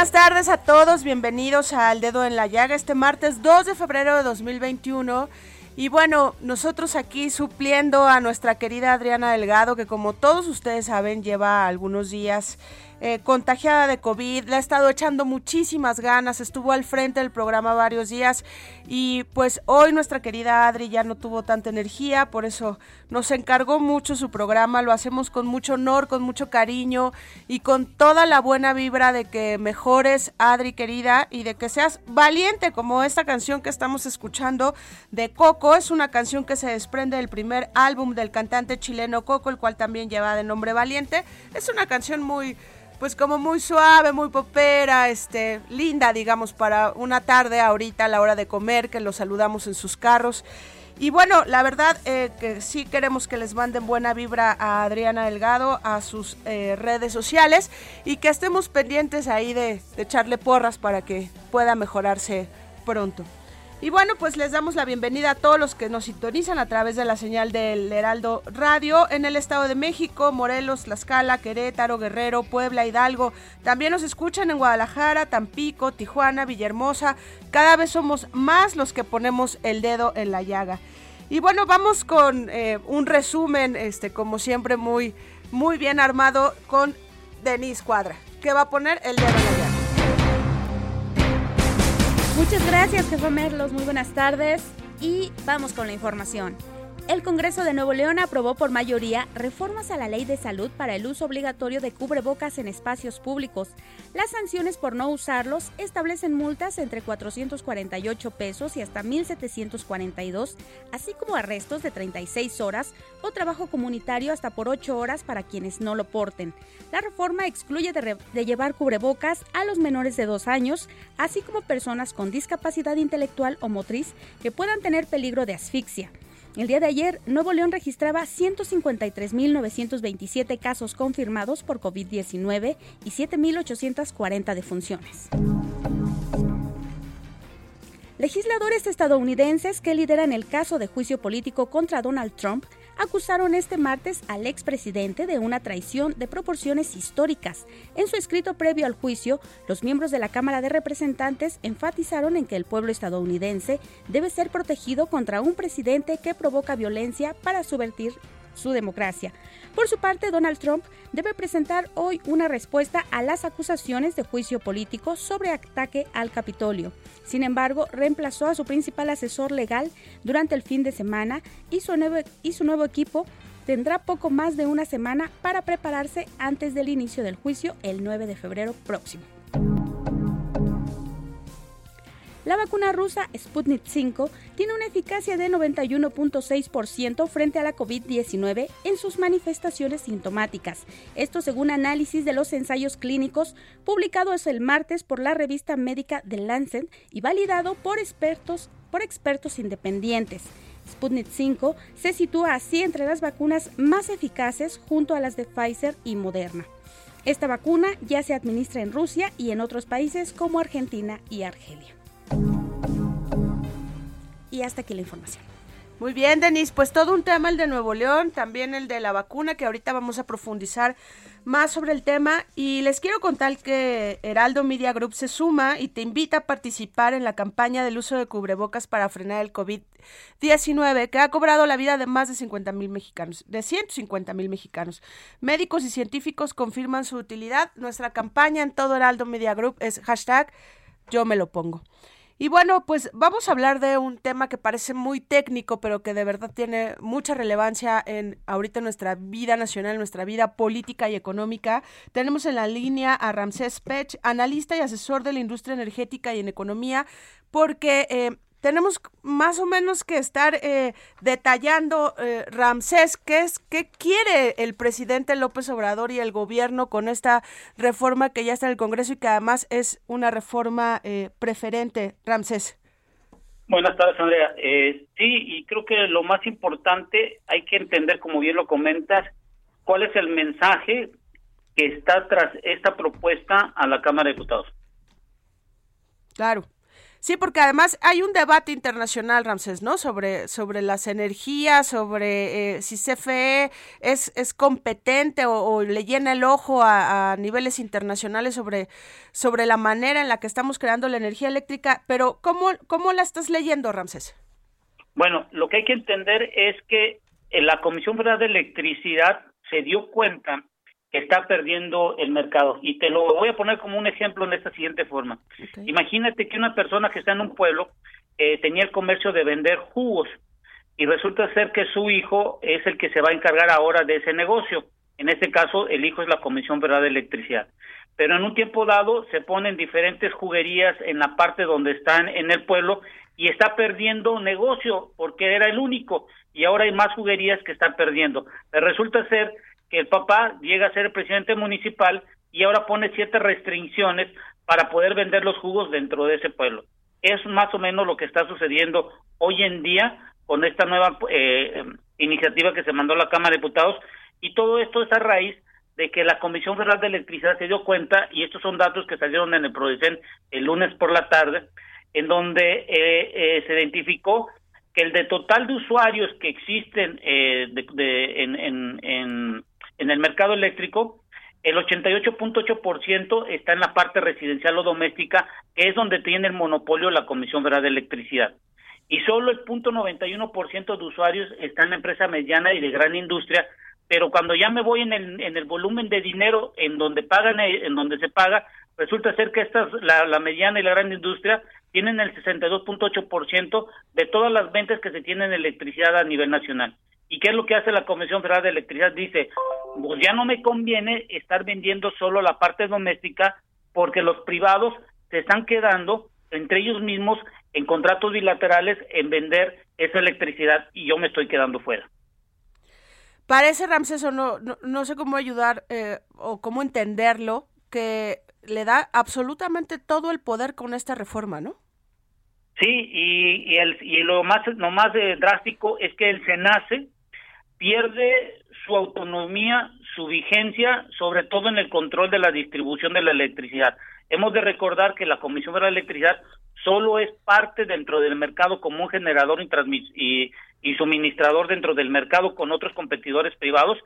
Buenas tardes a todos, bienvenidos Al Dedo en la Llaga este martes 2 de febrero de 2021. Y bueno, nosotros aquí supliendo a nuestra querida Adriana Delgado, que como todos ustedes saben lleva algunos días eh, contagiada de COVID, le ha estado echando muchísimas ganas, estuvo al frente del programa varios días y pues hoy nuestra querida Adri ya no tuvo tanta energía, por eso nos encargó mucho su programa, lo hacemos con mucho honor, con mucho cariño y con toda la buena vibra de que mejores, Adri querida, y de que seas valiente como esta canción que estamos escuchando de Coco, es una canción que se desprende del primer álbum del cantante chileno Coco, el cual también lleva de nombre Valiente, es una canción muy pues como muy suave, muy popera, este, linda, digamos, para una tarde ahorita a la hora de comer, que los saludamos en sus carros. Y bueno, la verdad eh, que sí queremos que les manden buena vibra a Adriana Delgado, a sus eh, redes sociales y que estemos pendientes ahí de, de echarle porras para que pueda mejorarse pronto. Y bueno, pues les damos la bienvenida a todos los que nos sintonizan a través de la señal del Heraldo Radio en el Estado de México, Morelos, Tlaxcala, Querétaro, Guerrero, Puebla, Hidalgo. También nos escuchan en Guadalajara, Tampico, Tijuana, Villahermosa. Cada vez somos más los que ponemos el dedo en la llaga. Y bueno, vamos con eh, un resumen, este, como siempre, muy, muy bien armado con Denise Cuadra, que va a poner el dedo en la llaga. Muchas gracias, jefe Merlos. Muy buenas tardes. Y vamos con la información. El Congreso de Nuevo León aprobó por mayoría reformas a la ley de salud para el uso obligatorio de cubrebocas en espacios públicos. Las sanciones por no usarlos establecen multas entre 448 pesos y hasta 1.742, así como arrestos de 36 horas o trabajo comunitario hasta por 8 horas para quienes no lo porten. La reforma excluye de, llevar cubrebocas a los menores de 2 años, así como personas con discapacidad intelectual o motriz que puedan tener peligro de asfixia. El día de ayer, Nuevo León registraba 153.927 casos confirmados por COVID-19 y 7.840 defunciones. Legisladores estadounidenses que lideran el caso de juicio político contra Donald Trump acusaron este martes al expresidente de una traición de proporciones históricas. En su escrito previo al juicio, los miembros de la Cámara de Representantes enfatizaron en que el pueblo estadounidense debe ser protegido contra un presidente que provoca violencia para subvertir su democracia. Por su parte, Donald Trump debe presentar hoy una respuesta a las acusaciones de juicio político sobre ataque al Capitolio. Sin embargo, reemplazó a su principal asesor legal durante el fin de semana y su nuevo, equipo tendrá poco más de una semana para prepararse antes del inicio del juicio el 9 de febrero próximo. La vacuna rusa Sputnik 5 tiene una eficacia de 91.6% frente a la COVID-19 en sus manifestaciones sintomáticas. Esto según análisis de los ensayos clínicos publicados el martes por la revista médica The Lancet y validado por expertos, por expertos independientes. Sputnik 5 se sitúa así entre las vacunas más eficaces junto a las de Pfizer y Moderna. Esta vacuna ya se administra en Rusia y en otros países como Argentina y Argelia. Y hasta aquí la información. Muy bien, Denise, pues todo un tema el de Nuevo León, también el de la vacuna, que ahorita vamos a profundizar más sobre el tema. Y les quiero contar que Heraldo Media Group se suma y te invita a participar en la campaña del uso de cubrebocas para frenar el COVID-19, que ha cobrado la vida de más de 50 mil mexicanos, de 150 mil mexicanos. Médicos y científicos confirman su utilidad. Nuestra campaña en todo Heraldo Media Group es hashtag yo me lo pongo. Y bueno, pues vamos a hablar de un tema que parece muy técnico, pero que de verdad tiene mucha relevancia en ahorita nuestra vida nacional, nuestra vida política y económica. Tenemos en la línea a Ramsés Pech, analista y asesor de la industria energética y en economía, porque eh, tenemos más o menos que estar eh, detallando, eh, Ramsés, qué es, qué quiere el presidente López Obrador y el gobierno con esta reforma que ya está en el Congreso y que además es una reforma eh, preferente, Ramsés. Buenas tardes, Andrea. Eh, sí, y creo que lo más importante hay que entender, como bien lo comentas, cuál es el mensaje que está tras esta propuesta a la Cámara de Diputados. Claro. Sí, porque además hay un debate internacional, Ramsés, ¿no? Sobre, sobre las energías, sobre eh, si CFE es, es competente o, le llena el ojo a, niveles internacionales sobre, sobre la manera en la que estamos creando la energía eléctrica. Pero, ¿cómo, cómo la estás leyendo, Ramsés? Bueno, lo que hay que entender es que la Comisión Federal de Electricidad se dio cuenta que está perdiendo el mercado. Y te lo voy a poner como un ejemplo en esta siguiente forma. Imagínate que una persona que está en un pueblo eh, tenía el comercio de vender jugos y resulta ser que su hijo es el que se va a encargar ahora de ese negocio. En este caso, el hijo es la Comisión Federal de Electricidad. Pero en un tiempo dado se ponen diferentes juguerías en la parte donde están en el pueblo y está perdiendo negocio porque era el único y ahora hay más juguerías que están perdiendo. Resulta ser que el papá llega a ser presidente municipal y ahora pone ciertas restricciones para poder vender los jugos dentro de ese pueblo. Es más o menos lo que está sucediendo hoy en día con esta nueva eh, iniciativa que se mandó a la Cámara de Diputados y todo esto es a raíz de que la Comisión Federal de Electricidad se dio cuenta, y estos son datos que salieron en el Prodicen el lunes por la tarde, en donde eh, eh, se identificó que el de total de usuarios que existen de, en, en, en el mercado eléctrico, el 88.8% está en la parte residencial o doméstica, que es donde tiene el monopolio la Comisión Federal de Electricidad. Y solo el 0.91% de usuarios está en la empresa mediana y de gran industria, pero cuando ya me voy en el, en volumen de dinero en donde pagan en donde se paga, resulta ser que estas la, la mediana y la gran industria tienen el 62.8% de todas las ventas que se tienen en electricidad a nivel nacional. ¿Y qué es lo que hace la Comisión Federal de Electricidad? Dice, pues ya no me conviene estar vendiendo solo la parte doméstica porque los privados se están quedando entre ellos mismos en contratos bilaterales en vender esa electricidad y yo me estoy quedando fuera. Parece, Ramses, o no, no, sé cómo ayudar eh, o cómo entenderlo, que le da absolutamente todo el poder con esta reforma, ¿no? Sí, y, y, el, y lo más, lo más eh, drástico es que el SENACE, pierde su autonomía, su vigencia, sobre todo en el control de la distribución de la electricidad. Hemos de recordar que la Comisión de la Electricidad solo es parte dentro del mercado como un generador y, y, suministrador dentro del mercado con otros competidores privados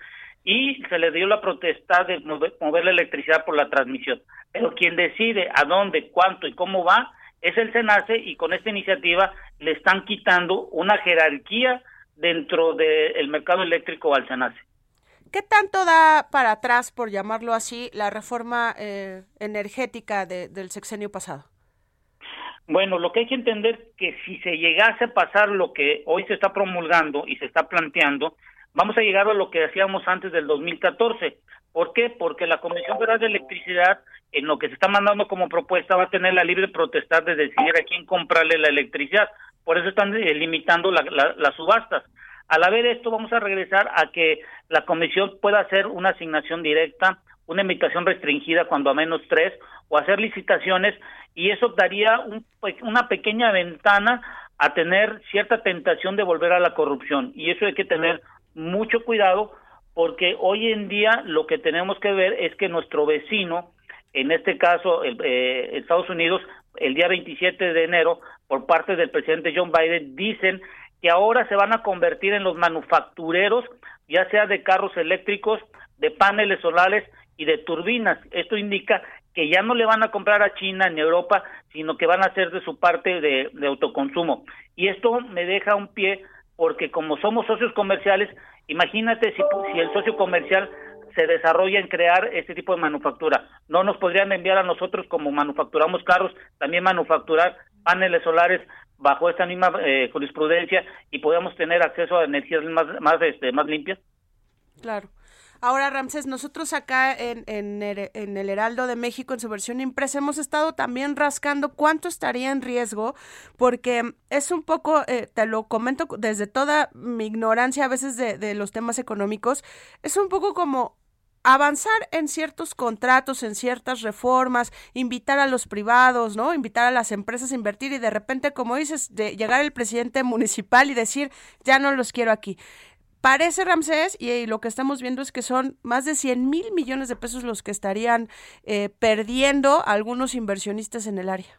y se le dio la protesta de mover la electricidad por la transmisión. Pero quien decide a dónde, cuánto y cómo va es el SENACE y con esta iniciativa le están quitando una jerarquía dentro del mercado eléctrico al SENACE. ¿Qué tanto da para atrás, por llamarlo así, la reforma eh, energética del sexenio pasado? Bueno, lo que hay que entender que si se llegase a pasar lo que hoy se está promulgando y se está planteando, vamos a llegar a lo que hacíamos antes del 2014. ¿Por qué? Porque la Comisión Federal de Electricidad, en lo que se está mandando como propuesta, va a tener la libre protestar de decidir a quién comprarle la electricidad. Por eso están eh, limitando las subastas. Al haber esto, vamos a regresar a que la comisión pueda hacer una asignación directa, una invitación restringida cuando a menos tres, o hacer licitaciones, y eso daría una pequeña ventana a tener cierta tentación de volver a la corrupción. Y eso hay que tener mucho cuidado, porque hoy en día lo que tenemos que ver es que nuestro vecino, en este caso eh, Estados Unidos, el día 27 de enero, por parte del presidente John Biden, dicen que ahora se van a convertir en los manufactureros, ya sea de carros eléctricos, de paneles solares y de turbinas. Esto indica que ya no le van a comprar a China ni Europa, sino que van a hacer de su parte de, autoconsumo. Y esto me deja un pie porque como somos socios comerciales, imagínate si, si el socio comercial se desarrolla en crear este tipo de manufactura. No nos podrían enviar a nosotros como manufacturamos carros, también manufacturar paneles solares bajo esta misma eh, jurisprudencia y podamos tener acceso a energías más, más, este, más limpias? Claro. Ahora, Ramses, nosotros acá en, el Heraldo de México, en su versión impresa, hemos estado también rascando cuánto estaría en riesgo, porque es un poco, eh, te lo comento desde toda mi ignorancia a veces de, de los temas económicos, es un poco como avanzar en ciertos contratos, en ciertas reformas, invitar a los privados, ¿no? Invitar a las empresas a invertir y de repente, como dices, de llegar el presidente municipal y decir, ya no los quiero aquí. Parece, Ramsés, y, lo que estamos viendo es que son más de 100 mil millones de pesos los que estarían eh, perdiendo algunos inversionistas en el área.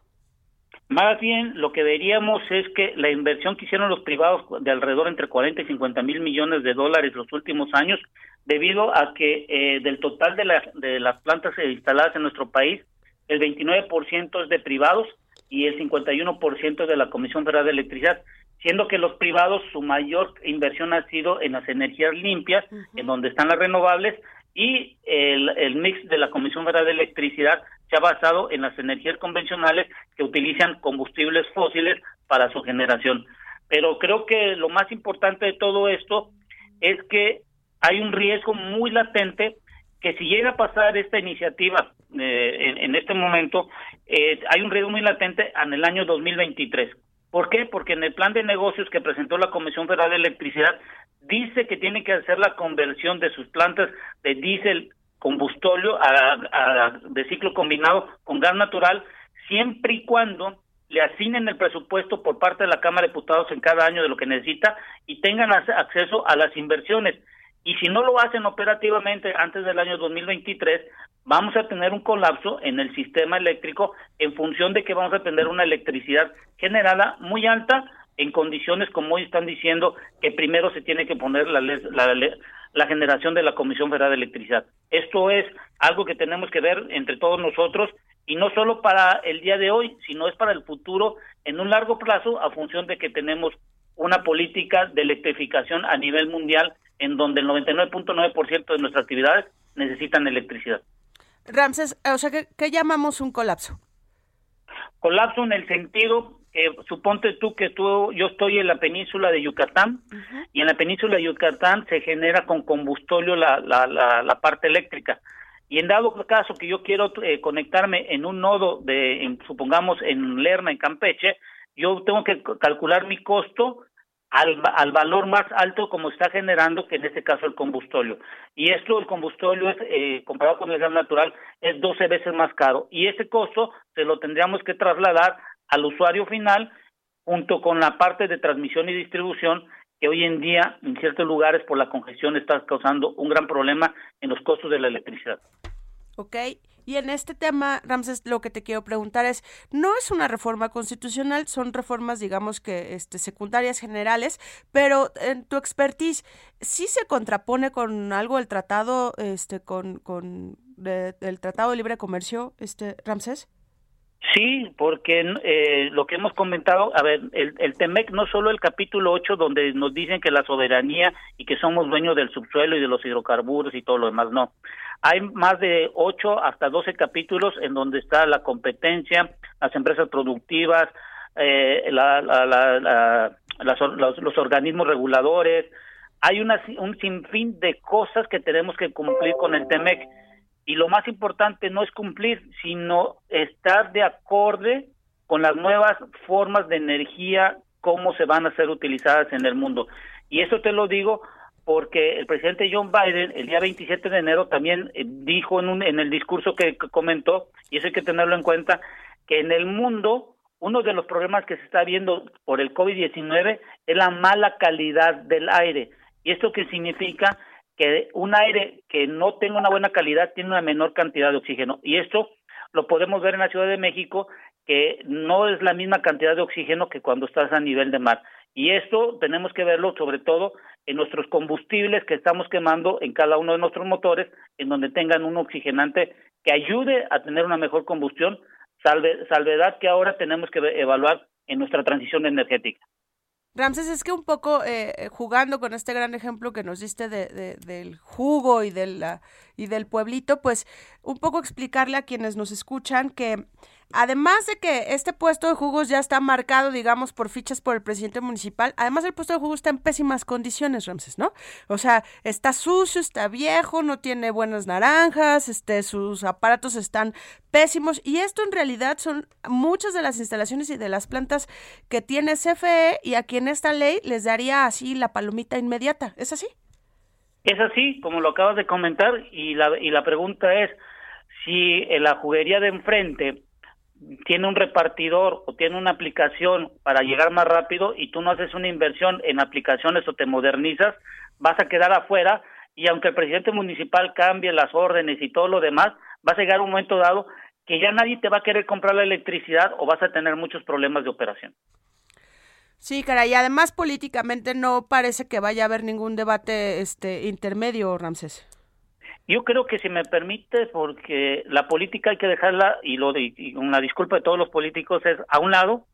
Más bien, lo que veríamos es que la inversión que hicieron los privados de alrededor entre 40 y 50 mil millones de dólares los últimos años debido a que eh, del total de, de las plantas instaladas en nuestro país, el 29% es de privados y el 51% de la Comisión Federal de Electricidad, siendo que los privados su mayor inversión ha sido en las energías limpias, en donde están las renovables, y el, el mix de la Comisión Federal de Electricidad se ha basado en las energías convencionales que utilizan combustibles fósiles para su generación. Pero creo que lo más importante de todo esto es que hay un riesgo muy latente que si llega a pasar esta iniciativa eh, en, este momento, eh, hay un riesgo muy latente en el año 2023. ¿Por qué? Porque en el plan de negocios que presentó la Comisión Federal de Electricidad dice que tiene que hacer la conversión de sus plantas de diésel combustóleo a, de ciclo combinado con gas natural siempre y cuando le asignen el presupuesto por parte de la Cámara de Diputados en cada año de lo que necesita y tengan acceso a las inversiones. Y si no lo hacen operativamente antes del año 2023, vamos a tener un colapso en el sistema eléctrico en función de que vamos a tener una electricidad generada muy alta en condiciones como hoy están diciendo que primero se tiene que poner la, la, la generación de la Comisión Federal de Electricidad. Esto es algo que tenemos que ver entre todos nosotros y no solo para el día de hoy, sino es para el futuro en un largo plazo a función de que tenemos una política de electrificación a nivel mundial en donde el 99.9% de nuestras actividades necesitan electricidad. Ramses, o sea, ¿qué, llamamos un colapso? Colapso en el sentido que suponte tú que tú, yo estoy en la península de Yucatán y en la península de Yucatán se genera con combustóleo la, la, la, parte eléctrica. Y en dado caso que yo quiero eh, conectarme en un nodo de, supongamos, en Lerna, en Campeche, yo tengo que calcular mi costo al, al, valor más alto como está generando, que en este caso el combustóleo. Y esto, el combustóleo, es, eh, comparado con el gas natural, es 12 veces más caro. Y ese costo se lo tendríamos que trasladar al usuario final junto con la parte de transmisión y distribución que hoy en día en ciertos lugares por la congestión está causando un gran problema en los costos de la electricidad. Ok, y en este tema, Ramses, lo que te quiero preguntar es, no es una reforma constitucional, son reformas, digamos que este, secundarias generales, pero en tu expertise, ¿sí se contrapone con algo el tratado, este, con, con el Tratado de Libre Comercio, este, Ramses? Sí, porque eh, lo que hemos comentado, a ver, el, el TEMEC no solo el capítulo 8 donde nos dicen que la soberanía y que somos dueños del subsuelo y de los hidrocarburos y todo lo demás, no. Hay más de 8 hasta 12 capítulos en donde está la competencia, las empresas productivas, eh, la, la, la, los, los, organismos reguladores. Hay una, un sinfín de cosas que tenemos que cumplir con el TEMEC y lo más importante no es cumplir, sino estar de acorde con las nuevas formas de energía, cómo se van a ser utilizadas en el mundo. Y eso te lo digo porque el presidente John Biden el día 27 de enero también eh, dijo en, un, en el discurso que, comentó, y eso hay que tenerlo en cuenta, que en el mundo uno de los problemas que se está viendo por el COVID-19 es la mala calidad del aire. ¿Y esto qué significa? Que un aire que no tenga una buena calidad tiene una menor cantidad de oxígeno. Y esto lo podemos ver en la Ciudad de México, que no es la misma cantidad de oxígeno que cuando estás a nivel de mar. Y esto tenemos que verlo sobre todo en nuestros combustibles que estamos quemando en cada uno de nuestros motores, en donde tengan un oxigenante que ayude a tener una mejor combustión, salve, salvedad que ahora tenemos que evaluar en nuestra transición energética. Ramses, es que un poco eh, eh, jugando con este gran ejemplo que nos diste de, del jugo y, de la, y del pueblito, pues un poco explicarle a quienes nos escuchan que Además de que este puesto de jugos ya está marcado, digamos, por fichas por el presidente municipal, además el puesto de jugos está en pésimas condiciones, Ramses, ¿no? O sea, está sucio, está viejo, no tiene buenas naranjas, este, sus aparatos están pésimos y esto en realidad son muchas de las instalaciones y de las plantas que tiene CFE y a quien esta ley les daría así la palomita inmediata, ¿es así? Es así, como lo acabas de comentar y la, y la pregunta es si en la juguería de enfrente tiene un repartidor o tiene una aplicación para llegar más rápido y tú no haces una inversión en aplicaciones o te modernizas, vas a quedar afuera y aunque el presidente municipal cambie las órdenes y todo lo demás, vas a llegar un momento dado que ya nadie te va a querer comprar la electricidad o vas a tener muchos problemas de operación. Sí, cara, y además políticamente no parece que vaya a haber ningún debate este intermedio, Ramses. Yo creo que si me permite, porque la política hay que dejarla, y, lo de, y una disculpa de todos los políticos, es a un lado.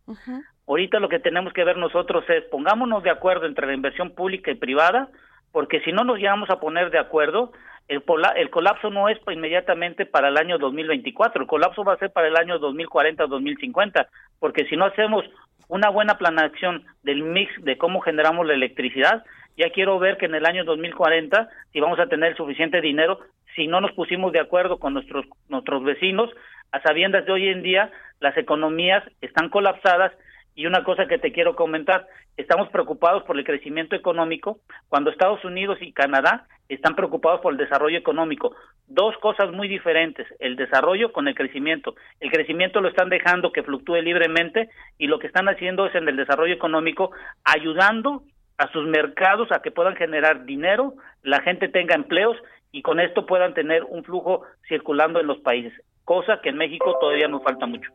Ahorita lo que tenemos que ver nosotros es pongámonos de acuerdo entre la inversión pública y privada, porque si no nos llevamos a poner de acuerdo, el, el colapso no es inmediatamente para el año 2024, el colapso va a ser para el año 2040-2050, porque si no hacemos una buena planeación del mix de cómo generamos la electricidad, ya quiero ver que en el año 2040 si vamos a tener suficiente dinero si no nos pusimos de acuerdo con nuestros nuestros vecinos a sabiendas de hoy en día las economías están colapsadas y una cosa que te quiero comentar, estamos preocupados por el crecimiento económico cuando Estados Unidos y Canadá están preocupados por el desarrollo económico. Dos cosas muy diferentes, el desarrollo con el crecimiento. El crecimiento lo están dejando que fluctúe libremente y lo que están haciendo es en el desarrollo económico ayudando a sus mercados a que puedan generar dinero, la gente tenga empleos y con esto puedan tener un flujo circulando en los países, cosa que en México todavía nos falta mucho.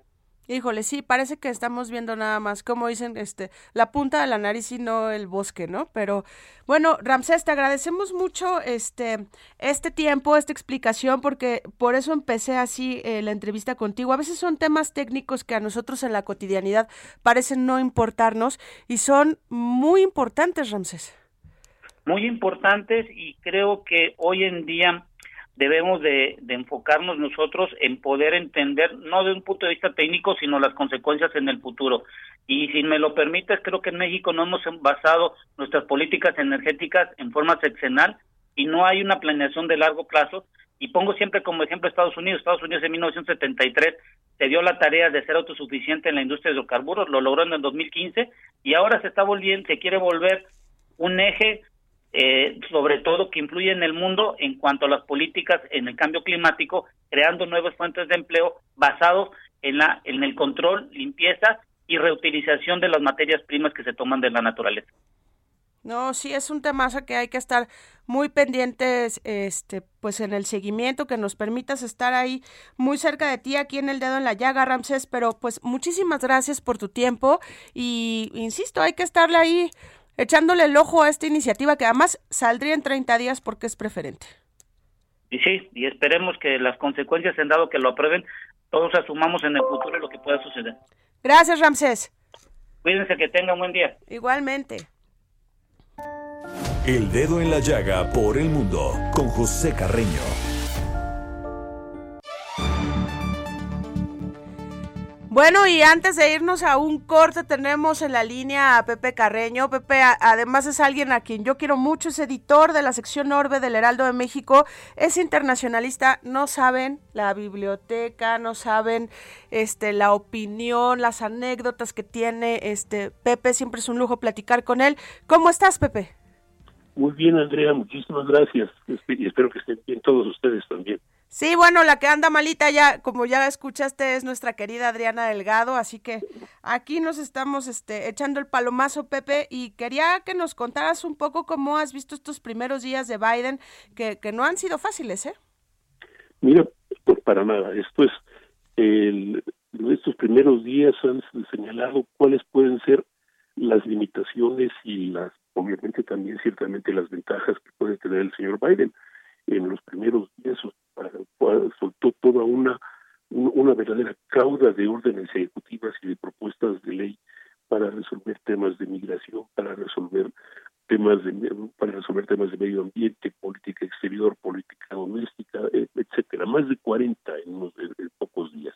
Híjole, sí, parece que estamos viendo nada más, como dicen, este, la punta de la nariz y no el bosque, ¿no? Pero bueno, Ramsés, te agradecemos mucho este, este tiempo, esta explicación, porque por eso empecé así eh, la entrevista contigo. A veces son temas técnicos que a nosotros en la cotidianidad parecen no importarnos y son muy importantes, Ramsés. Muy importantes y creo que hoy en día debemos de, enfocarnos nosotros en poder entender, no de un punto de vista técnico, sino las consecuencias en el futuro. Y si me lo permites, creo que en México no hemos basado nuestras políticas energéticas en forma sexenal y no hay una planeación de largo plazo. Y pongo siempre como ejemplo Estados Unidos. Estados Unidos en 1973 se dio la tarea de ser autosuficiente en la industria de hidrocarburos, lo logró en el 2015 y ahora se está volviendo, se quiere volver un eje eh, sobre todo que influye en el mundo en cuanto a las políticas en el cambio climático, creando nuevas fuentes de empleo basados en la en el control, limpieza y reutilización de las materias primas que se toman de la naturaleza. No, sí es un temazo que hay que estar muy pendientes, este, pues en el seguimiento que nos permitas estar ahí muy cerca de ti aquí en el dedo en la llaga, Ramses. Pero pues muchísimas gracias por tu tiempo y insisto, hay que estarle ahí echándole el ojo a esta iniciativa que además saldría en 30 días porque es preferente. Y sí, y esperemos que las consecuencias en dado que lo aprueben todos asumamos en el futuro lo que pueda suceder. Gracias, Ramsés. Cuídense, que tengan buen día. Igualmente. El dedo en la llaga por el mundo con José Carreño. Bueno, y antes de irnos a un corte, tenemos en la línea a Pepe Carreño. Pepe, además es alguien a quien yo quiero mucho, es editor de la sección Orbe del Heraldo de México, es internacionalista, no saben la biblioteca, no saben este la opinión, las anécdotas que tiene este Pepe, siempre es un lujo platicar con él. ¿Cómo estás, Pepe? Muy bien, Andrea, muchísimas gracias. Y espero que estén bien todos ustedes también. Sí, bueno, la que anda malita ya, como ya escuchaste, es nuestra querida Adriana Delgado, así que aquí nos estamos este, echando el palomazo, Pepe, y quería que nos contaras un poco cómo has visto estos primeros días de Biden, que, que no han sido fáciles, ¿eh? Mira, pues para nada, esto es, el, estos primeros días han señalado cuáles pueden ser las limitaciones y las, obviamente también ciertamente las ventajas que puede tener el señor Biden. En los primeros días soltó toda una una verdadera cauda de órdenes ejecutivas y de propuestas de ley para resolver temas de migración, para resolver temas de para resolver temas de medio ambiente, política exterior, política doméstica, e, etcétera, más de 40 en, unos, en pocos días,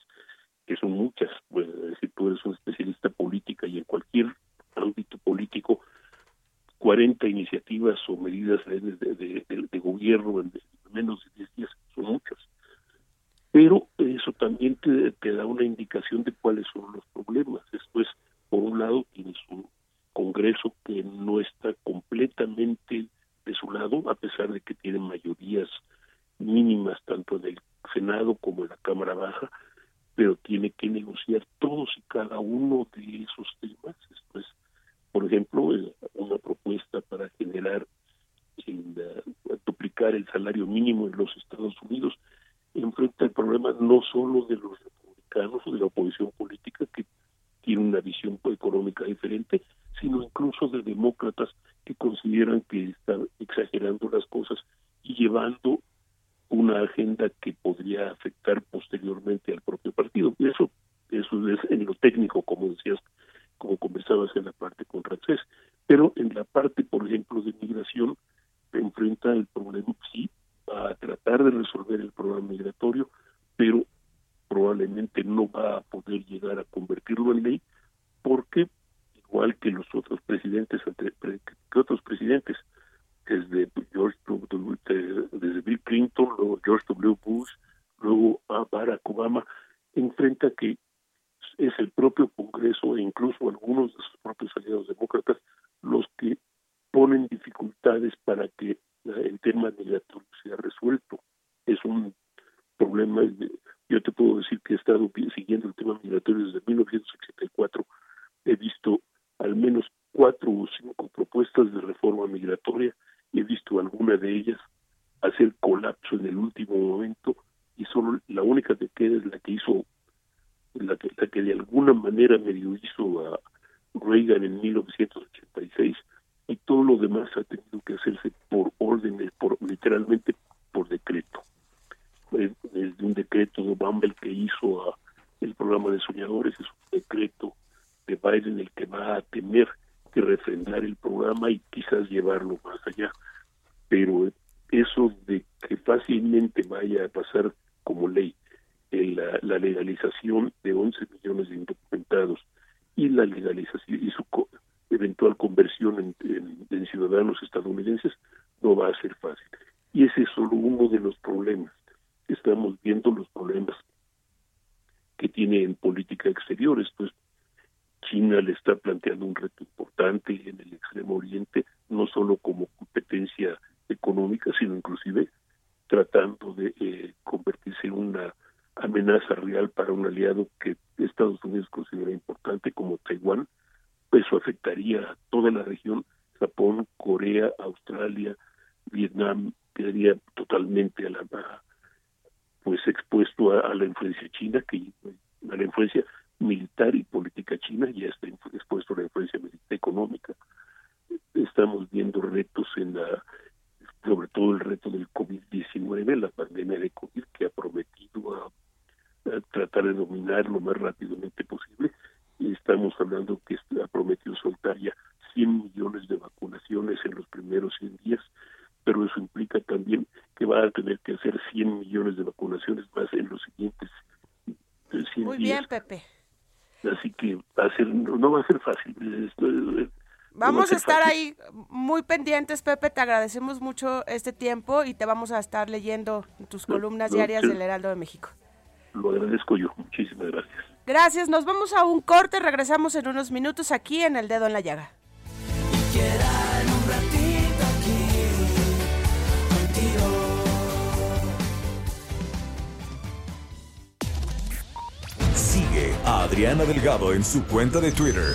que son muchas. Pues, decir, tú eres un especialista política y en cualquier ámbito político 40 iniciativas o medidas de, de, de gobierno en menos de 10 días son muchas. Pero eso también te, te, da una indicación de cuáles son los problemas. Esto es, por un lado, tienes un Congreso que no está completamente de su lado, a pesar de que tiene mayorías mínimas tanto en el Senado como en la Cámara Baja, pero tiene que negociar todos y cada uno de esos temas. Esto es, por ejemplo, eh, una propuesta para generar el, duplicar el salario mínimo en los Estados Unidos enfrenta el problema no solo de los republicanos o de la oposición política que tiene una visión económica diferente, sino incluso de demócratas que consideran que están exagerando las cosas y llevando una agenda que podría afectar posteriormente al propio partido. Eso, eso es en lo técnico, como decías, como conversabas en la parte con Rancés. Pero en la parte, por ejemplo, de migración, enfrenta el problema, sí, a tratar de resolver el problema migratorio, pero probablemente no va a poder llegar a convertirlo en ley porque igual que los otros presidentes que otros presidentes desde George desde Bill Clinton luego George W Bush luego a Barack Obama enfrenta que es el propio Congreso e incluso algunos de sus propios aliados demócratas los que ponen dificultades para que el tema migratorio sea resuelto. Es un problema, yo te puedo decir que he estado siguiendo el tema migratorio desde 1984, he visto al menos cuatro o cinco propuestas de reforma migratoria, he visto alguna de ellas hacer colapso en el último momento y solo la única que queda es la que hizo, la que, de alguna manera medio hizo a Reagan en 1986 y todo lo demás ha tenido que hacerse por órdenes, por literalmente por decreto. Desde un decreto de Obama el que hizo a el programa de soñadores es un decreto de Biden el que va a tener que refrendar el programa y quizás llevarlo más allá. Pero eso de que fácilmente vaya a pasar como ley la, la legalización de 11 millones de indocumentados y la legalización y su eventual conversión en, ciudadanos estadounidenses no va a ser fácil. Y ese es solo uno de los problemas. Estamos viendo los problemas que tiene en política exterior. Esto es, China le está planteando un reto importante en el Extremo Oriente, no solo como competencia económica, sino inclusive tratando de eh, convertirse en una amenaza real para un aliado que Estados Unidos considera importante como Taiwán, eso afectaría a toda la región, Japón, Corea, Australia, Vietnam, quedaría totalmente a la pues expuesto a, la influencia china, que a la influencia militar y política china, ya está expuesto a la influencia militar económica. Estamos viendo retos en la, sobre todo el reto del COVID-19, la pandemia de COVID que ha prometido a a tratar de dominar lo más rápidamente posible. Y estamos hablando que ha prometido soltar ya 100 millones de vacunaciones en los primeros 100 días, pero eso implica también que va a tener que hacer 100 millones de vacunaciones más en los siguientes 100 Muy días. bien, Pepe. Así que va a ser, no, no va a ser fácil. Vamos a estar ahí muy pendientes, Pepe. Te agradecemos mucho este tiempo y te vamos a estar leyendo en tus columnas no, diarias sí. del Heraldo de México. Lo agradezco yo. Muchísimas gracias. Gracias, nos vamos a un corte, regresamos en unos minutos aquí en El Dedo en la Llaga. Quedar un ratito aquí contigo. Sigue a Adriana Delgado en su cuenta de Twitter,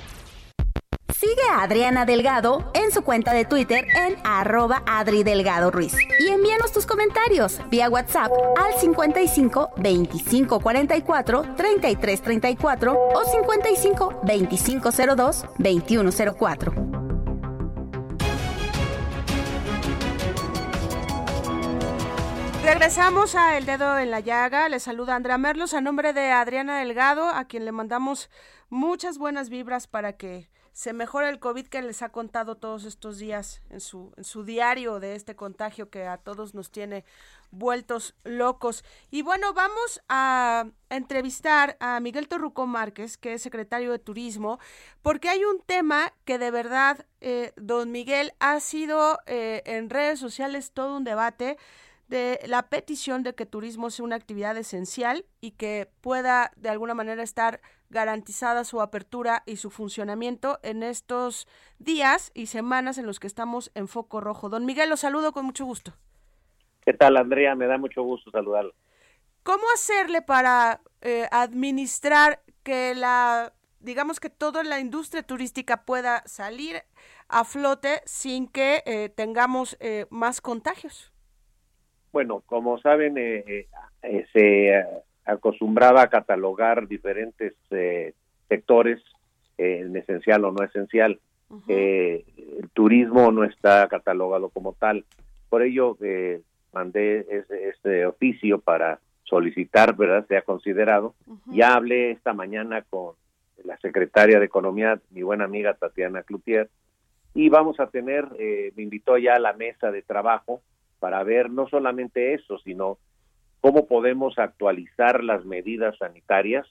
Sigue a Adriana Delgado en su cuenta de Twitter en arroba Adri Delgado Ruiz. Y envíanos tus comentarios vía WhatsApp al 55 25 44 33 34 o 55 25 02 21 04. Regresamos a El Dedo en la Llaga. Le saluda Andrea Merlos a nombre de Adriana Delgado, a quien le mandamos muchas buenas vibras para que se mejore el COVID que les ha contado todos estos días en su, en su diario de este contagio que a todos nos tiene vueltos locos. Y bueno, vamos a entrevistar a Miguel Torruco Márquez, que es secretario de Turismo, porque hay un tema que de verdad, eh, don Miguel, ha sido eh, en redes sociales todo un debate de la petición de que turismo sea una actividad esencial y que pueda de alguna manera estar garantizada su apertura y su funcionamiento en estos días y semanas en los que estamos en foco rojo. Don Miguel, lo saludo con mucho gusto. ¿Qué tal, Andrea? Me da mucho gusto saludarlo. ¿Cómo hacerle para eh, administrar que la, digamos que toda la industria turística pueda salir a flote sin que eh, tengamos eh, más contagios? Bueno, como saben, eh, eh, eh, se eh, acostumbraba a catalogar diferentes eh, sectores eh, en esencial o no esencial. Eh, el turismo no está catalogado como tal. Por ello, eh, mandé ese, este oficio para solicitar, ¿verdad?, sea considerado. Ya hablé esta mañana con la secretaria de Economía, mi buena amiga Tatiana Cloutier, y vamos a tener, eh, me invitó ya a la mesa de trabajo para ver no solamente eso, sino cómo podemos actualizar las medidas sanitarias,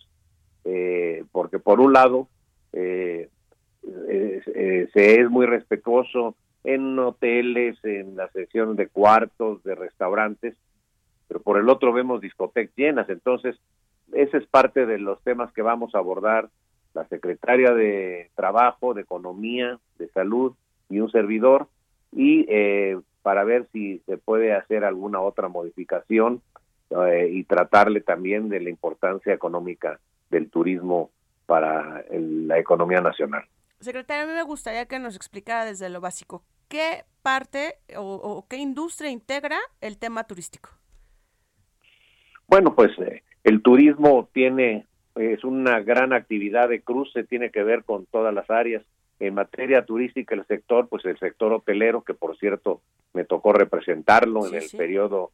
eh, porque por un lado eh, eh, se es muy respetuoso en hoteles, en la sección de cuartos, de restaurantes, pero por el otro vemos discotecas llenas, entonces ese es parte de los temas que vamos a abordar la secretaria de Trabajo, de Economía, de Salud y un servidor, y eh, para ver si se puede hacer alguna otra modificación eh, y tratarle también de la importancia económica del turismo para el- la economía nacional. Secretaria, a mí me gustaría que nos explicara desde lo básico, ¿qué parte o, o qué industria integra el tema turístico? Bueno, pues eh, el turismo tiene es una gran actividad de cruce, tiene que ver con todas las áreas. En materia turística, el sector, pues el sector hotelero, que por cierto me tocó representarlo Sí, en el sí. periodo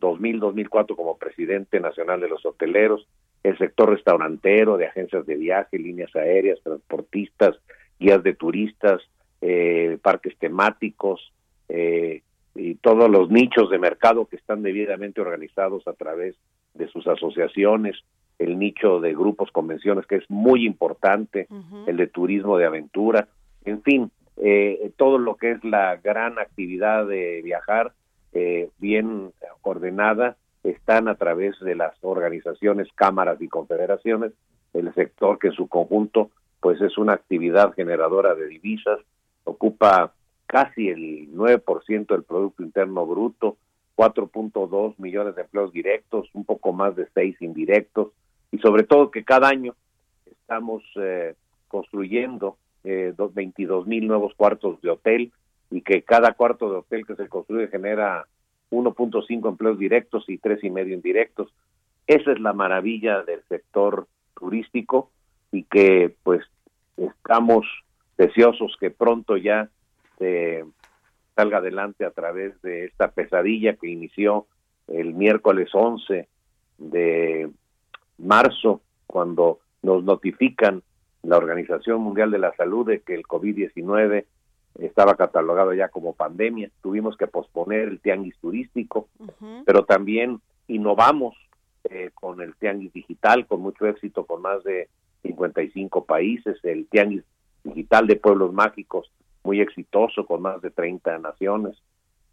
2000-2004 como presidente nacional de los hoteleros, el sector restaurantero, de agencias de viaje, líneas aéreas, transportistas, guías de turistas, eh, parques temáticos, eh, y todos los nichos de mercado que están debidamente organizados a través de sus asociaciones, el nicho de grupos, convenciones, que es muy importante, el de turismo de aventura, en fin, eh, todo lo que es la gran actividad de viajar eh, bien ordenada están a través de las organizaciones, cámaras y confederaciones, el sector que en su conjunto pues es una actividad generadora de divisas, ocupa casi el 9% del Producto Interno Bruto, 4.2 millones de empleos directos, un poco más de 6 indirectos, y sobre todo que cada año estamos eh, construyendo eh, 22 mil nuevos cuartos de hotel y que cada cuarto de hotel que se construye genera 1.5 empleos directos y tres y medio indirectos. Esa es la maravilla del sector turístico y que pues estamos deseosos que pronto ya se salga adelante a través de esta pesadilla que inició el miércoles 11 de marzo, cuando nos notifican la Organización Mundial de la Salud de que el COVID-19 estaba catalogado ya como pandemia. Tuvimos que posponer el tianguis turístico, pero también innovamos eh, con el tianguis digital, con mucho éxito, con más de 55 países, el tianguis digital de pueblos mágicos, muy exitoso, con más de 30 naciones.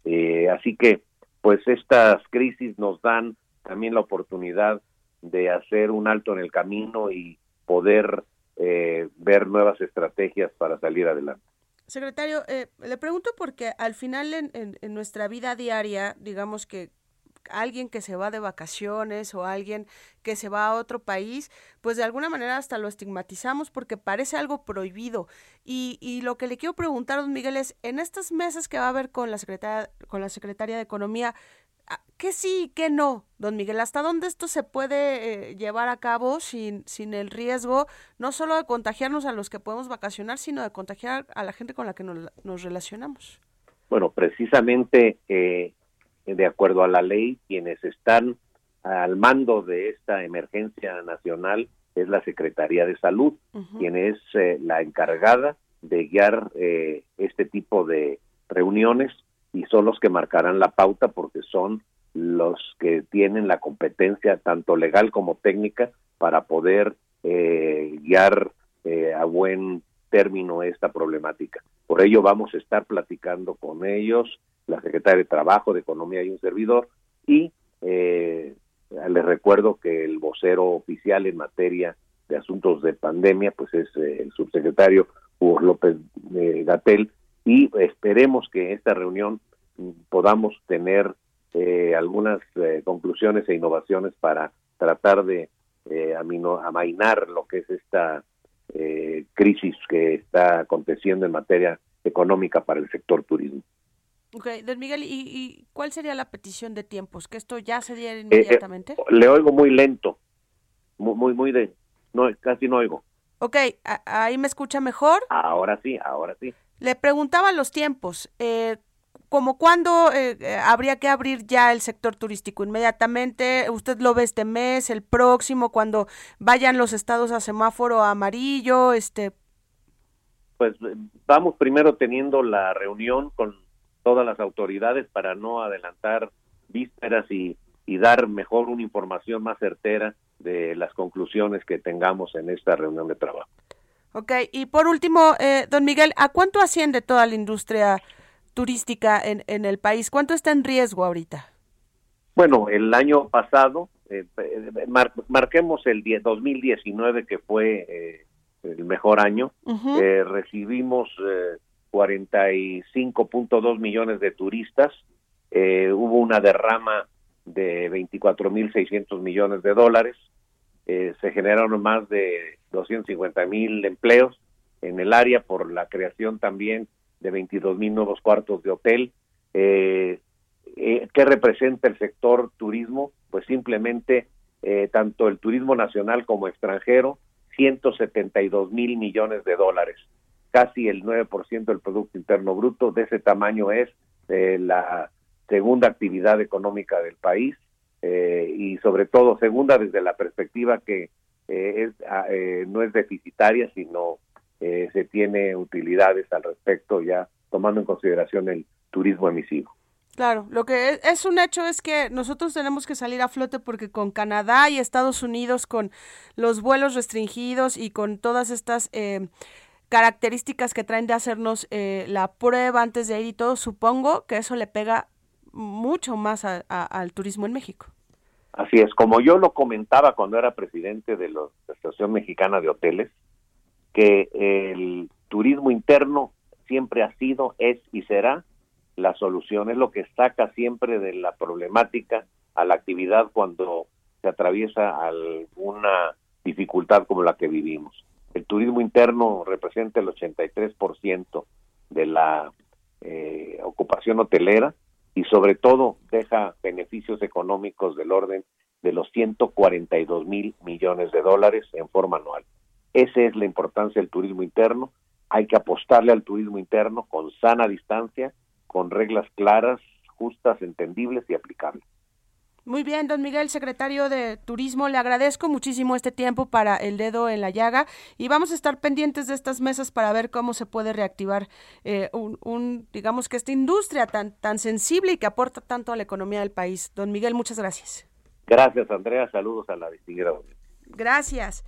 Eh, así que, pues estas crisis nos dan también la oportunidad de hacer un alto en el camino y poder eh, ver nuevas estrategias para salir adelante. Secretario, eh, le pregunto porque al final en, en, nuestra vida diaria, digamos que alguien que se va de vacaciones o alguien que se va a otro país, pues de alguna manera hasta lo estigmatizamos porque parece algo prohibido. Y, y lo que le quiero preguntar, don Miguel, es, en estas mesas que va a haber con la secretaria, con la secretaria de Economía, ¿Qué sí y qué no, don Miguel? ¿Hasta dónde esto se puede eh, llevar a cabo sin, sin el riesgo no solo de contagiarnos a los que podemos vacacionar, sino de contagiar a la gente con la que nos, relacionamos? Bueno, precisamente eh, de acuerdo a la ley, quienes están al mando de esta emergencia nacional es la Secretaría de Salud, quien es eh, la encargada de guiar este tipo de reuniones y son los que marcarán la pauta porque son los que tienen la competencia tanto legal como técnica para poder eh, guiar eh, a buen término esta problemática. Por ello vamos a estar platicando con ellos, la secretaria de Trabajo, de Economía y un servidor, y eh, les recuerdo que el vocero oficial en materia de asuntos de pandemia, pues es el subsecretario Hugo López Gatel, y esperemos que esta reunión podamos tener eh, algunas eh, conclusiones e innovaciones para tratar de eh, amainar lo que es esta eh, crisis que está aconteciendo en materia económica para el sector turismo. Ok, don Miguel, ¿y, ¿y, cuál sería la petición de tiempos? ¿Que esto ya se diera inmediatamente? le oigo muy lento, muy, muy, muy de, no, casi no oigo. Ok, ¿ahí me escucha mejor? Ahora sí, ahora sí. Le preguntaba los tiempos. Eh, como cuándo eh, eh, habría que abrir ya el sector turístico inmediatamente usted lo ve este mes el próximo cuando vayan los estados a semáforo amarillo este pues vamos primero teniendo la reunión con todas las autoridades para no adelantar vísperas y, y dar mejor una información más certera de las conclusiones que tengamos en esta reunión de trabajo. Ok, y por último, eh, don Miguel, ¿a cuánto asciende toda la industria turística en, en el país. ¿Cuánto está en riesgo ahorita? Bueno, el año pasado, eh, eh, marquemos el 2019 que fue eh, el mejor año, recibimos 45.2 millones de turistas, hubo una derrama de 24.600 millones de dólares, se generaron más de 250 mil empleos en el área por la creación también de 22 mil nuevos cuartos de hotel. Eh, eh, ¿Qué representa el sector turismo? Pues simplemente eh, tanto el turismo nacional como extranjero, 172 mil millones de dólares, casi el 9% del Producto Interno Bruto, de ese tamaño es eh, la segunda actividad económica del país eh, y sobre todo segunda desde la perspectiva que es, ah, no es deficitaria, sino eh, se tiene utilidades al respecto ya tomando en consideración el turismo emisivo. Claro, lo que es, un hecho es que nosotros tenemos que salir a flote porque con Canadá y Estados Unidos, con los vuelos restringidos y con todas estas eh, características que traen de hacernos eh, la prueba antes de ir y todo, supongo que eso le pega mucho más al turismo en México. Así es, como yo lo comentaba cuando era presidente de la Asociación Mexicana de Hoteles, que el turismo interno siempre ha sido, es y será la solución, es lo que saca siempre de la problemática a la actividad cuando se atraviesa alguna dificultad como la que vivimos. El turismo interno representa el 83% de la eh, ocupación hotelera y sobre todo deja beneficios económicos del orden de los 142 mil millones de dólares en forma anual. Esa es la importancia del turismo interno. Hay que apostarle al turismo interno con sana distancia, con reglas claras, justas, entendibles y aplicables. Muy bien, don Miguel, secretario de Turismo, le agradezco muchísimo este tiempo para el dedo en la llaga y vamos a estar pendientes de estas mesas para ver cómo se puede reactivar eh, un, digamos que esta industria tan, tan sensible y que aporta tanto a la economía del país. Don Miguel, muchas gracias. Gracias, Andrea. Saludos a la distinguida Gracias.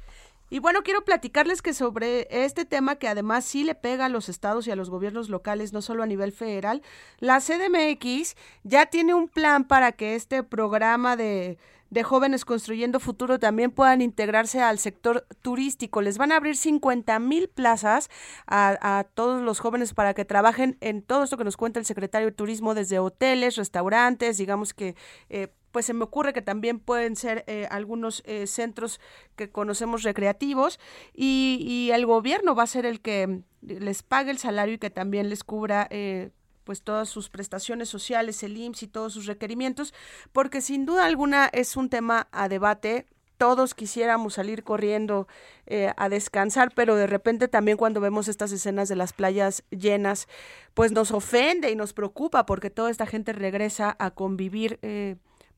Y bueno, quiero platicarles que sobre este tema que además sí le pega a los estados y a los gobiernos locales, no solo a nivel federal, la CDMX ya tiene un plan para que este programa de, de jóvenes construyendo futuro también puedan integrarse al sector turístico. Les van a abrir 50 mil plazas a, a, todos los jóvenes para que trabajen en todo esto que nos cuenta el secretario de Turismo, desde hoteles, restaurantes, digamos que eh, pues se me ocurre que también pueden ser eh, algunos eh, centros que conocemos recreativos y, el gobierno va a ser el que les pague el salario y que también les cubra eh, pues todas sus prestaciones sociales, el IMSS y todos sus requerimientos, porque sin duda alguna es un tema a debate. Todos quisiéramos salir corriendo eh, a descansar, pero de repente también cuando vemos estas escenas de las playas llenas, pues nos ofende y nos preocupa porque toda esta gente regresa a convivir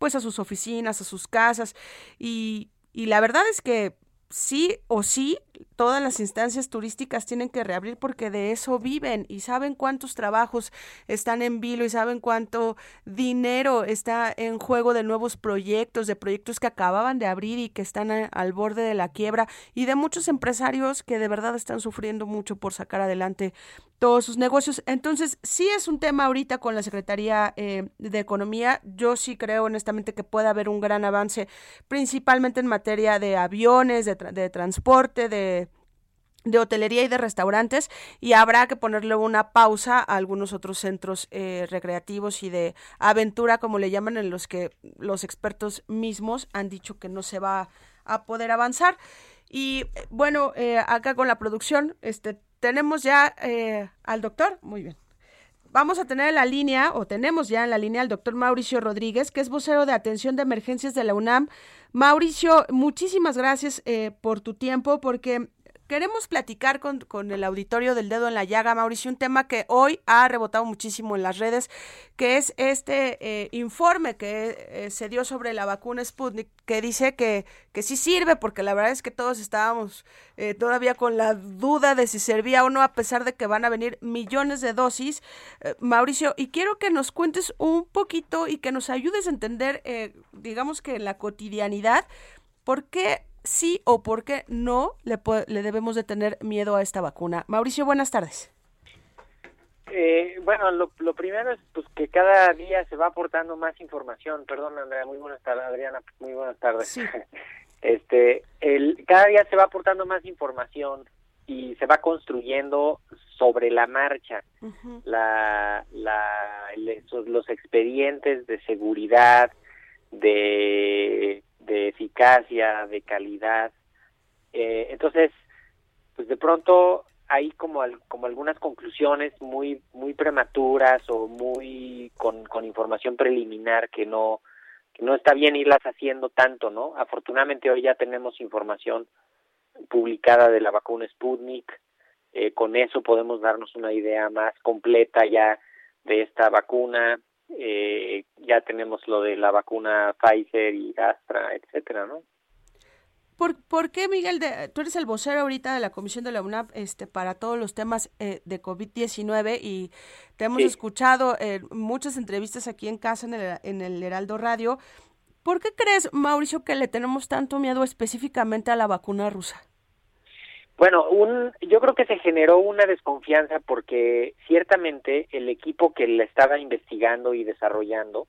pues a sus oficinas, a sus casas y, y la verdad es que sí o sí todas las instancias turísticas tienen que reabrir porque de eso viven y saben cuántos trabajos están en vilo y saben cuánto dinero está en juego de nuevos proyectos, de proyectos que acababan de abrir y que están al borde de la quiebra y de muchos empresarios que de verdad están sufriendo mucho por sacar adelante todos sus negocios. Entonces, sí es un tema ahorita con la Secretaría eh, de Economía. Yo sí creo honestamente que puede haber un gran avance, principalmente en materia de aviones, de, de transporte, de de hotelería y de restaurantes y habrá que ponerle una pausa a algunos otros centros eh, recreativos y de aventura como le llaman en los que los expertos mismos han dicho que no se va a poder avanzar y bueno eh, acá con la producción este tenemos ya eh, al doctor muy bien vamos a tener en la línea, o tenemos ya en la línea al doctor Mauricio Rodríguez, que es vocero de atención de emergencias de la UNAM. Mauricio, muchísimas gracias eh, por tu tiempo, porque queremos platicar con, con, el auditorio del dedo en la llaga, Mauricio, un tema que hoy ha rebotado muchísimo en las redes, que es este eh, informe que eh, se dio sobre la vacuna Sputnik, que dice que, que sí sirve, porque la verdad es que todos estábamos eh, todavía con la duda de si servía o no, a pesar de que van a venir millones de dosis. Eh, Mauricio, y quiero que nos cuentes un poquito y que nos ayudes a entender, digamos que en la cotidianidad, por qué sí o por qué no le, le debemos de tener miedo a esta vacuna. Mauricio, buenas tardes. Eh, bueno, lo, lo, primero es pues que cada día se va aportando más información. Perdón, Andrea, muy buenas tardes, Adriana, muy buenas tardes. Sí. Este, el, cada día se va aportando más información y se va construyendo sobre la marcha uh -huh. la, la, los expedientes de seguridad, de de eficacia, de calidad. Eh, entonces, pues de pronto hay como, como algunas conclusiones muy muy prematuras o muy con, con información preliminar que no que no está bien irlas haciendo tanto, ¿no? Afortunadamente hoy ya tenemos información publicada de la vacuna Sputnik, eh, con eso podemos darnos una idea más completa ya de esta vacuna, eh, ya tenemos lo de la vacuna Pfizer y Astra, etcétera, ¿no? ¿Por, ¿Por, qué, Miguel? De, tú eres el vocero ahorita de la Comisión de la UNAP este, para todos los temas eh, de COVID-19 y te hemos sí. escuchado muchas entrevistas aquí en casa en el, en el Heraldo Radio. ¿Por qué crees, Mauricio, que le tenemos tanto miedo específicamente a la vacuna rusa? Bueno, un, yo creo que se generó una desconfianza porque ciertamente el equipo que la estaba investigando y desarrollando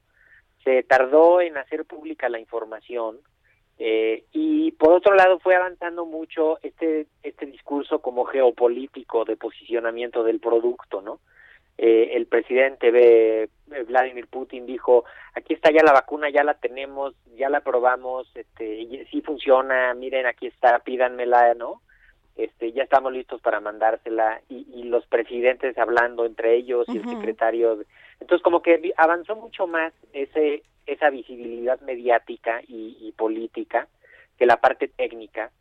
se tardó en hacer pública la información eh, y por otro lado fue avanzando mucho este este discurso como geopolítico de posicionamiento del producto, ¿no? Eh, el presidente de Vladimir Putin dijo aquí está ya la vacuna ya la tenemos ya la probamos este sí funciona miren aquí está pídanmela no este ya estamos listos para mandársela y, y los presidentes hablando entre ellos y el secretario. Entonces como que avanzó mucho más ese esa visibilidad mediática y, y política que la parte técnica.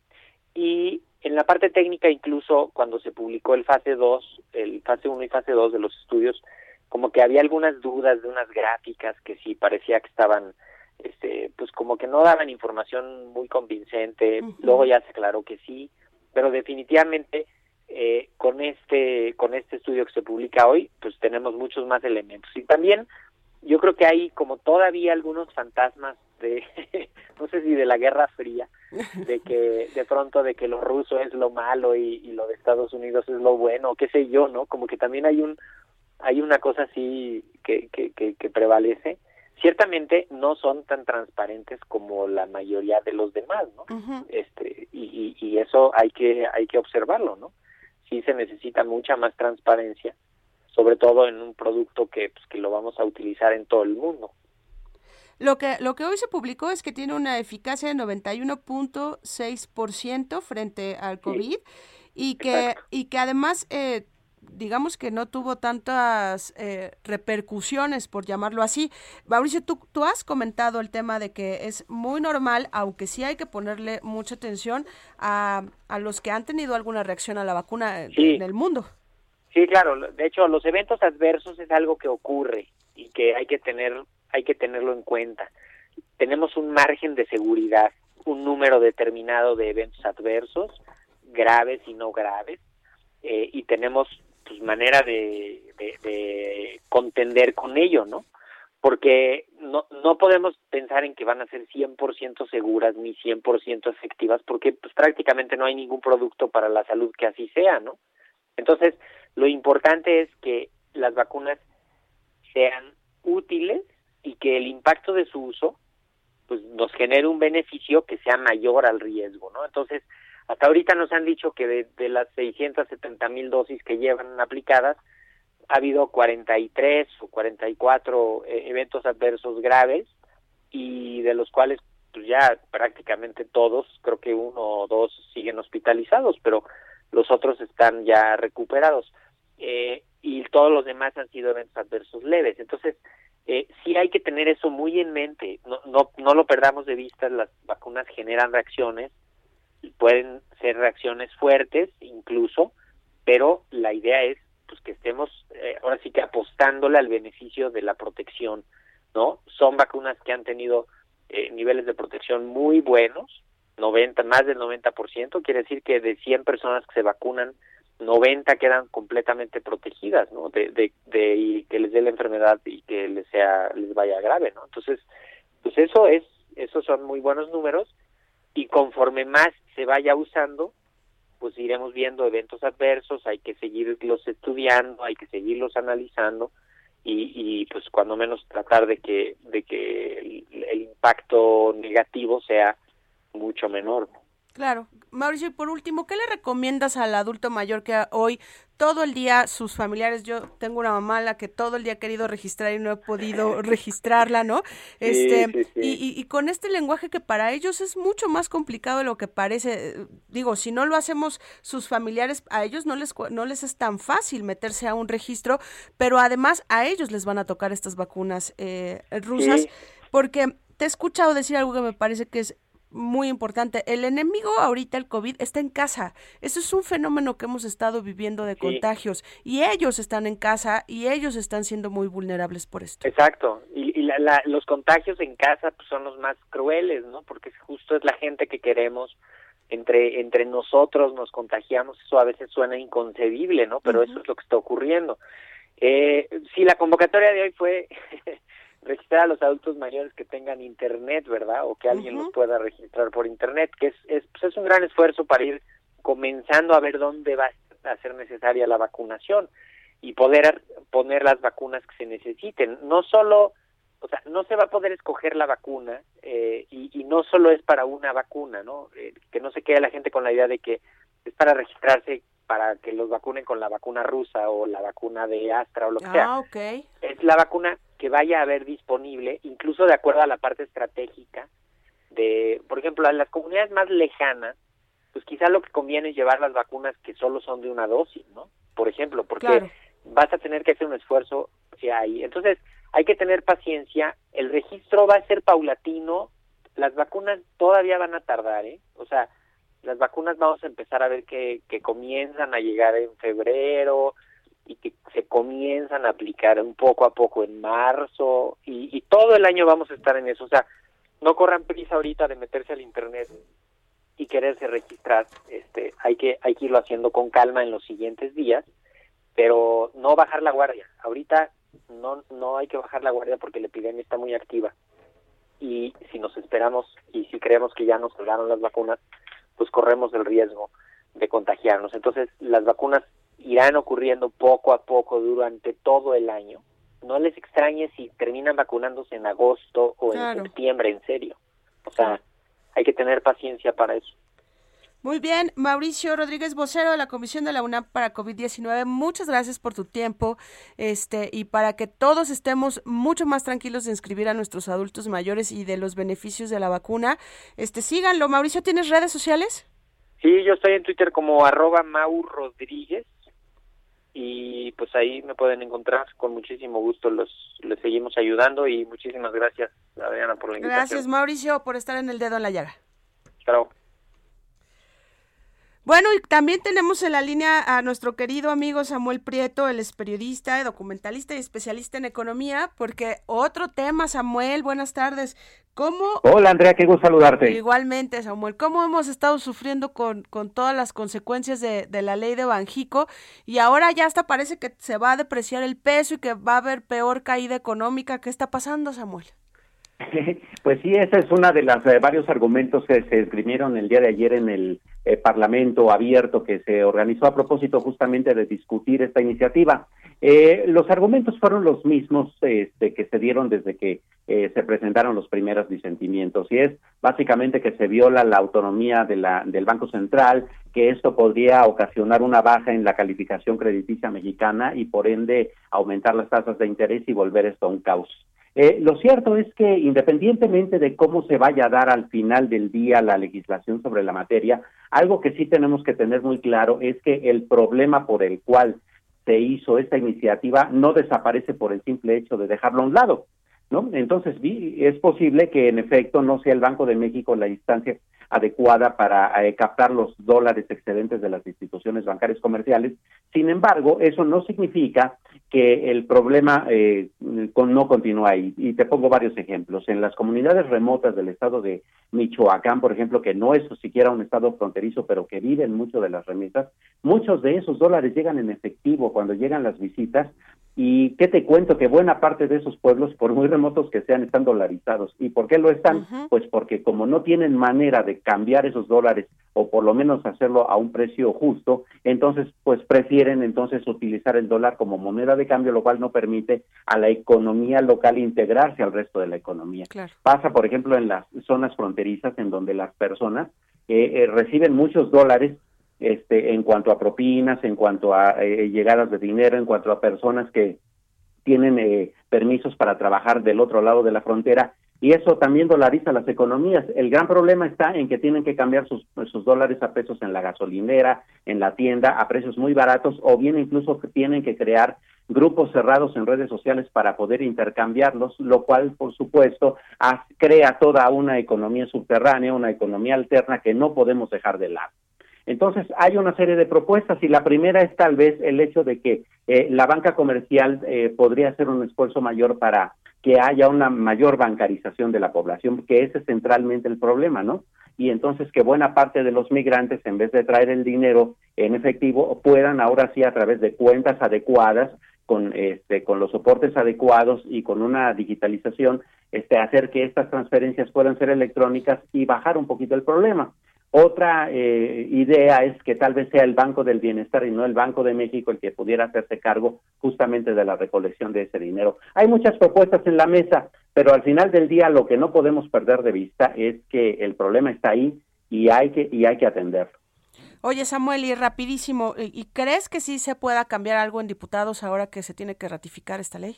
Y en la parte técnica incluso cuando se publicó el fase 2, el fase 1 y fase 2 de los estudios, como que había algunas dudas de unas gráficas que sí parecía que estaban este pues como que no daban información muy convincente, luego ya se aclaró que sí, pero definitivamente eh, con este con este estudio que se publica hoy, pues tenemos muchos más elementos y también yo creo que hay como todavía algunos fantasmas de no sé si de la Guerra Fría, de que de pronto de que lo ruso es lo malo y, lo de Estados Unidos es lo bueno, qué sé yo, ¿no? Como que también hay un hay una cosa así que, que, que, que prevalece. Ciertamente no son tan transparentes como la mayoría de los demás, ¿no? Este y, y, y eso hay que hay que observarlo, ¿no? Sí se necesita mucha más transparencia, sobre todo en un producto que pues, que lo vamos a utilizar en todo el mundo. Lo que, lo que hoy se publicó es que tiene una eficacia de 91.6% frente al COVID y que, y que además, eh, digamos que no tuvo tantas eh, repercusiones, por llamarlo así. Mauricio, tú, tú has comentado el tema de que es muy normal, aunque sí hay que ponerle mucha atención a, a los que han tenido alguna reacción a la vacuna Sí. en el mundo. Sí, claro. De hecho, los eventos adversos es algo que ocurre y que hay que tener hay que tenerlo en cuenta. Tenemos un margen de seguridad, un número determinado de eventos adversos, graves y no graves, eh, y tenemos pues manera de, de, de contender con ello, ¿no? Porque no, no podemos pensar en que van a ser 100% seguras ni 100% efectivas, porque pues prácticamente no hay ningún producto para la salud que así sea, ¿no? Entonces, lo importante es que las vacunas sean útiles y que el impacto de su uso pues nos genere un beneficio que sea mayor al riesgo, ¿no? Entonces, hasta ahorita nos han dicho que de, de las 670 mil dosis que llevan aplicadas, ha habido 43 o 44 eh, eventos adversos graves y de los cuales pues ya prácticamente todos, creo que uno o dos siguen hospitalizados, pero los otros están ya recuperados. Eh, y todos los demás han sido eventos adversos leves. Entonces, eh, sí hay que tener eso muy en mente, no, no, no lo perdamos de vista, las vacunas generan reacciones, pueden ser reacciones fuertes incluso, pero la idea es pues que estemos eh, ahora sí que apostándole al beneficio de la protección, ¿no? Son vacunas que han tenido eh, niveles de protección muy buenos, 90, más del 90%, quiere decir que de 100 personas que se vacunan, 90 quedan completamente protegidas, ¿no? De, de, y que les dé la enfermedad y que les sea les vaya grave, ¿no? Entonces, pues eso es esos son muy buenos números y conforme más se vaya usando, pues iremos viendo eventos adversos, hay que seguirlos estudiando, hay que seguirlos analizando y, y pues cuando menos tratar de que de que el, el impacto negativo sea mucho menor. Claro. Mauricio, y por último, ¿qué le recomiendas al adulto mayor que hoy todo el día sus familiares, yo tengo una mamá a la que todo el día he querido registrar y no he podido registrarla, ¿no? Este, sí, sí. Y, y, y, con este lenguaje que para ellos es mucho más complicado de lo que parece, digo, si no lo hacemos sus familiares, a ellos no les, no les es tan fácil meterse a un registro, pero además a ellos les van a tocar estas vacunas eh, rusas, porque te he escuchado decir algo que me parece que es muy importante. El enemigo ahorita, el COVID, está en casa. Eso es un fenómeno que hemos estado viviendo de Sí. contagios. Y ellos están en casa y ellos están siendo muy vulnerables por esto. Exacto, y, y la, la- los contagios en casa pues, son los más crueles, ¿no? Porque justo es la gente que queremos, entre entre nosotros nos contagiamos, eso a veces suena inconcebible, ¿no? Pero eso es lo que está ocurriendo. Eh, sí, la convocatoria de hoy fue registrar a los adultos mayores que tengan internet, ¿verdad? O que alguien los pueda registrar por internet, que es, es, pues, es un gran esfuerzo para ir comenzando a ver dónde va a ser necesaria la vacunación y poder poner las vacunas que se necesiten. No solo, o sea, no se va a poder escoger la vacuna eh, y, no solo es para una vacuna, ¿no? Eh, que no se quede la gente con la idea de que es para registrarse para que los vacunen con la vacuna rusa o la vacuna de Astra o lo que Ah, sea. ok. Es la vacuna que vaya a haber disponible, incluso de acuerdo a la parte estratégica de, por ejemplo, a las comunidades más lejanas, pues quizá lo que conviene es llevar las vacunas que solo son de una dosis, ¿no? Por ejemplo, porque Claro. vas a tener que hacer un esfuerzo ahí. Entonces, hay que tener paciencia, el registro va a ser paulatino, las vacunas todavía van a tardar, ¿eh? O sea, las vacunas vamos a empezar a ver que, que comienzan a llegar en febrero y que se comienzan a aplicar un poco a poco en marzo y, y todo el año vamos a estar en eso. O sea, no corran prisa ahorita de meterse al internet y quererse registrar. Este, hay que hay que irlo haciendo con calma en los siguientes días, pero no bajar la guardia. Ahorita no no hay que bajar la guardia porque la epidemia está muy activa y si nos esperamos y si creemos que ya nos llegaron las vacunas, pues corremos el riesgo de contagiarnos. Entonces, las vacunas irán ocurriendo poco a poco durante todo el año. No les extrañe si terminan vacunándose en agosto o Claro. en septiembre, en serio. O sea, hay que tener paciencia para eso. Muy bien, Mauricio Rodríguez, vocero de la Comisión de la UNAM para COVID-19, muchas gracias por tu tiempo este, y para que todos estemos mucho más tranquilos de inscribir a nuestros adultos mayores y de los beneficios de la vacuna. Este, síganlo. Mauricio, ¿tienes redes sociales? Sí, yo estoy en Twitter como arroba Mau Rodríguez y pues ahí me pueden encontrar con muchísimo gusto. Los les seguimos ayudando y muchísimas gracias, Adriana, por la invitación. Gracias, Mauricio, por estar en el dedo en la llaga. Chao. Bueno, y también tenemos en la línea a nuestro querido amigo Samuel Prieto, él es periodista, documentalista y especialista en economía, porque otro tema, Samuel, buenas tardes. ¿Cómo Hola Andrea, qué gusto saludarte. Igualmente, Samuel, ¿cómo hemos estado sufriendo con, con todas las consecuencias de, de la ley de Banjico? Y ahora ya hasta parece que se va a depreciar el peso y que va a haber peor caída económica. ¿Qué está pasando, Samuel? Pues sí, ese es uno de los varios argumentos que se esgrimieron el día de ayer en el eh, Parlamento abierto que se organizó a propósito justamente de discutir esta iniciativa. Eh, los argumentos fueron los mismos este, que se dieron desde que eh, se presentaron los primeros disentimientos y es básicamente que se viola la autonomía del Banco Central, que esto podría ocasionar una baja en la calificación crediticia mexicana y por ende aumentar las tasas de interés y volver esto a un caos. Eh, lo cierto es que independientemente de cómo se vaya a dar al final del día la legislación sobre la materia, algo que sí tenemos que tener muy claro es que el problema por el cual se hizo esta iniciativa no desaparece por el simple hecho de dejarlo a un lado, ¿no? Entonces, es posible que en efecto no sea el Banco de México la instancia adecuada para eh, captar los dólares excedentes de las instituciones bancarias comerciales. Sin embargo, eso no significa que el problema eh, con, no continúa ahí. Y te pongo varios ejemplos. En las comunidades remotas del estado de Michoacán, por ejemplo, que no es siquiera un estado fronterizo, pero que viven mucho de las remesas, muchos de esos dólares llegan en efectivo cuando llegan las visitas. Y qué te cuento que buena parte de esos pueblos, por muy remotos que sean, están dolarizados. ¿Y por qué lo están? Uh -huh. Pues porque como no tienen manera de cambiar esos dólares o por lo menos hacerlo a un precio justo, entonces pues prefieren entonces utilizar el dólar como moneda de cambio, lo cual no permite a la economía local integrarse al resto de la economía. Claro. Pasa, por ejemplo, en las zonas fronterizas en donde las personas eh, eh, reciben muchos dólares este, en cuanto a propinas, en cuanto a eh, llegadas de dinero, en cuanto a personas que tienen eh, permisos para trabajar del otro lado de la frontera y eso también dolariza las economías. El gran problema está en que tienen que cambiar sus, sus dólares a pesos en la gasolinera, en la tienda, a precios muy baratos, o bien incluso tienen que crear grupos cerrados en redes sociales para poder intercambiarlos, lo cual, por supuesto, crea toda una economía subterránea, una economía alterna que no podemos dejar de lado. Entonces, hay una serie de propuestas y la primera es tal vez el hecho de que eh, la banca comercial eh, podría hacer un esfuerzo mayor para que haya una mayor bancarización de la población, que ese es centralmente el problema, ¿no? Y entonces que buena parte de los migrantes, en vez de traer el dinero en efectivo, puedan ahora sí a través de cuentas adecuadas, con este, con los soportes adecuados y con una digitalización, este, hacer que estas transferencias puedan ser electrónicas y bajar un poquito el problema. Otra eh, idea es que tal vez sea el Banco del Bienestar y no el Banco de México el que pudiera hacerse cargo justamente de la recolección de ese dinero. Hay muchas propuestas en la mesa, pero al final del día lo que no podemos perder de vista es que el problema está ahí y hay que y hay que atenderlo. Oye Samuel, y rapidísimo, ¿y crees que sí se pueda cambiar algo en diputados ahora que se tiene que ratificar esta ley?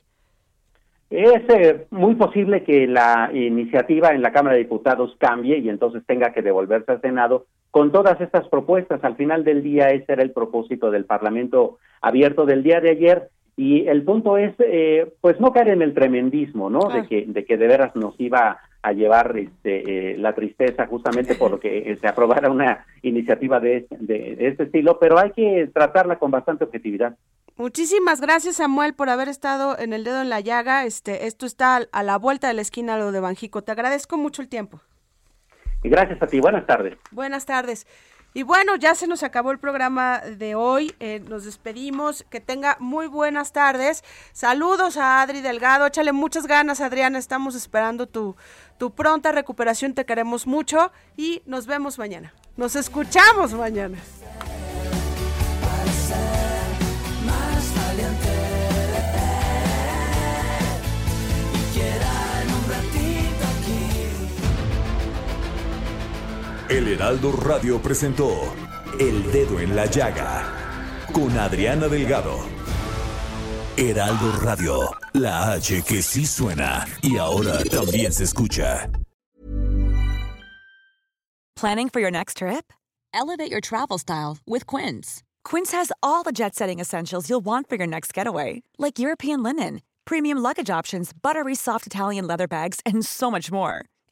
Es eh, muy posible que la iniciativa en la Cámara de Diputados cambie y entonces tenga que devolverse al Senado con todas estas propuestas. Al final del día ese era el propósito del Parlamento abierto del día de ayer y el punto es eh, pues no caer en el tremendismo, ¿no? De que de que de veras nos iba a llevar este, eh, la tristeza justamente por lo que se aprobara una iniciativa de, de este estilo, pero hay que tratarla con bastante objetividad. Muchísimas gracias Samuel por haber estado en el dedo en la llaga. Este, esto está a la vuelta de la esquina lo de Banjico. Te agradezco mucho el tiempo. Y gracias a ti. Buenas tardes. Buenas tardes. Y bueno, ya se nos acabó el programa de hoy. Eh, nos despedimos. Que tenga muy buenas tardes. Saludos a Adri Delgado. Échale muchas ganas, Adriana. Estamos esperando tu, tu pronta recuperación. Te queremos mucho y nos vemos mañana. Nos escuchamos mañana. El Heraldo Radio presentó El Dedo en la Llaga con Adriana Delgado. Heraldo Radio, la H que sí suena y ahora también se escucha. Planning for your next trip? Elevate your travel style with Quince. Quince has all the jet setting essentials you'll want for your next getaway, like European linen, premium luggage options, buttery soft Italian leather bags, and so much more